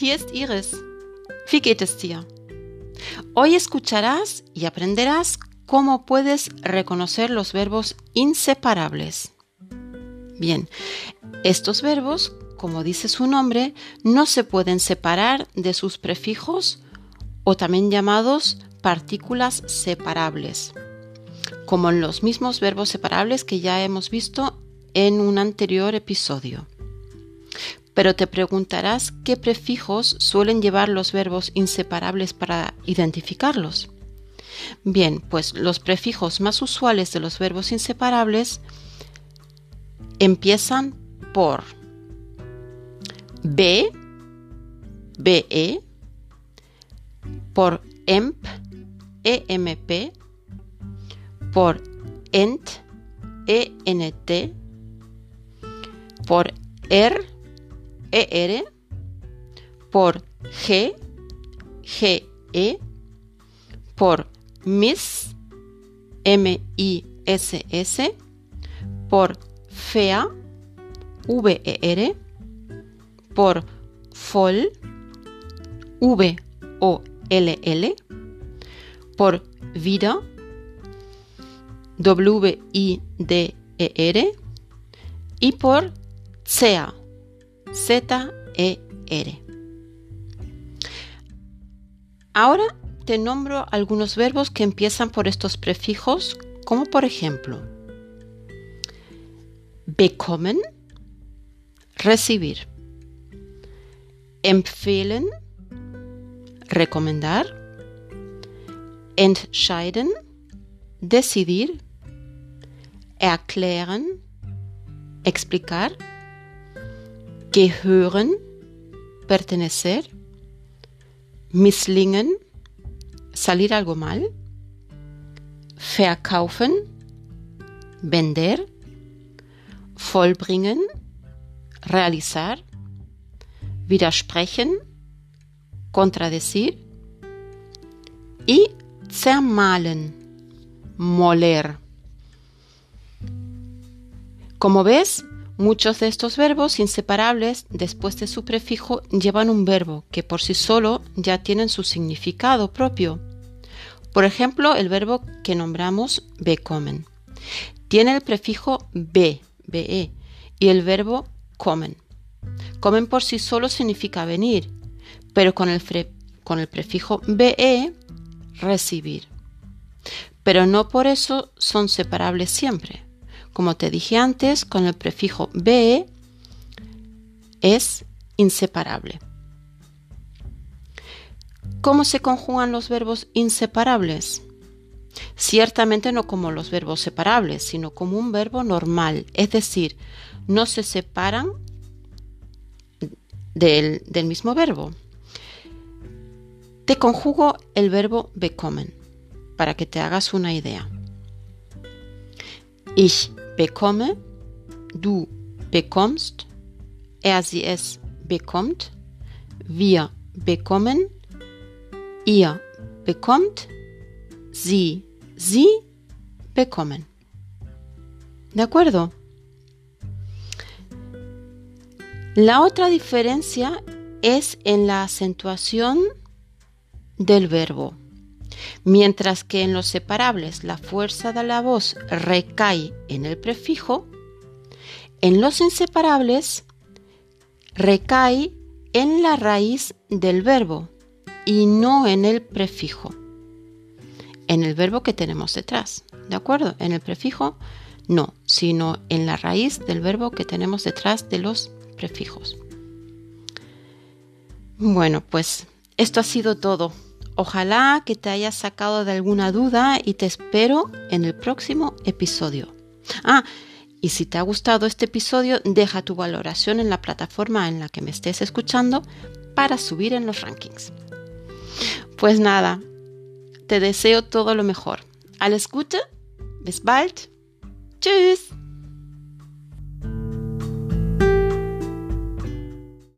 Iris. Wie geht es? Hoy escucharás y aprenderás cómo puedes reconocer los verbos inseparables. Bien, estos verbos, como dice su nombre, no se pueden separar de sus prefijos o también llamados partículas separables, como en los mismos verbos separables que ya hemos visto en un anterior episodio. Pero te preguntarás qué prefijos suelen llevar los verbos inseparables para identificarlos. Bien, pues los prefijos más usuales de los verbos inseparables empiezan por B, BE, por EMP, EMP, por ENT, ENT, por ER, ER, por G, GE, por MIS, M-I-S-S, por FEA, V-E-R, por FOL, V-O-L-L, por VIDA, W-I-D-E-R, y por CEA, Z-E-R. Ahora te nombro algunos verbos que empiezan por estos prefijos, como por ejemplo, bekommen, recibir, empfehlen, recomendar, entscheiden, decidir, erklären, explicar, gehören, pertenecer, misslingen, salir algo mal, verkaufen, vender, vollbringen, realizar, widersprechen, contradecir y zermalen, moler. Como ves, muchos de estos verbos inseparables después de su prefijo llevan un verbo que por sí solo ya tienen su significado propio. Por ejemplo, el verbo que nombramos bekommen. Tiene el prefijo be, be, y el verbo comen. Comen por sí solo significa venir, pero con el, con el prefijo be, recibir. Pero no por eso son separables siempre. Como te dije antes, con el prefijo be es inseparable. ¿Cómo se conjugan los verbos inseparables? Ciertamente no como los verbos separables, sino como un verbo normal, es decir, no se separan del, del mismo verbo. Te conjugo el verbo bekommen para que te hagas una idea. Ich bekomme, du bekommst, er sie es bekommt, wir bekommen, ihr bekommt, sie, sie bekommen. ¿De acuerdo? La otra diferencia es en la acentuación del verbo. Mientras que en los separables la fuerza de la voz recae en el prefijo, en los inseparables recae en la raíz del verbo y no en el prefijo. En el verbo que tenemos detrás, ¿de acuerdo? En el prefijo no, sino en la raíz del verbo que tenemos detrás de los prefijos. Bueno, pues esto ha sido todo. Ojalá que te hayas sacado de alguna duda y te espero en el próximo episodio. Ah, y si te ha gustado este episodio, deja tu valoración en la plataforma en la que me estés escuchando para subir en los rankings. Pues nada, te deseo todo lo mejor. Al escucha, bis bald. Tschüss.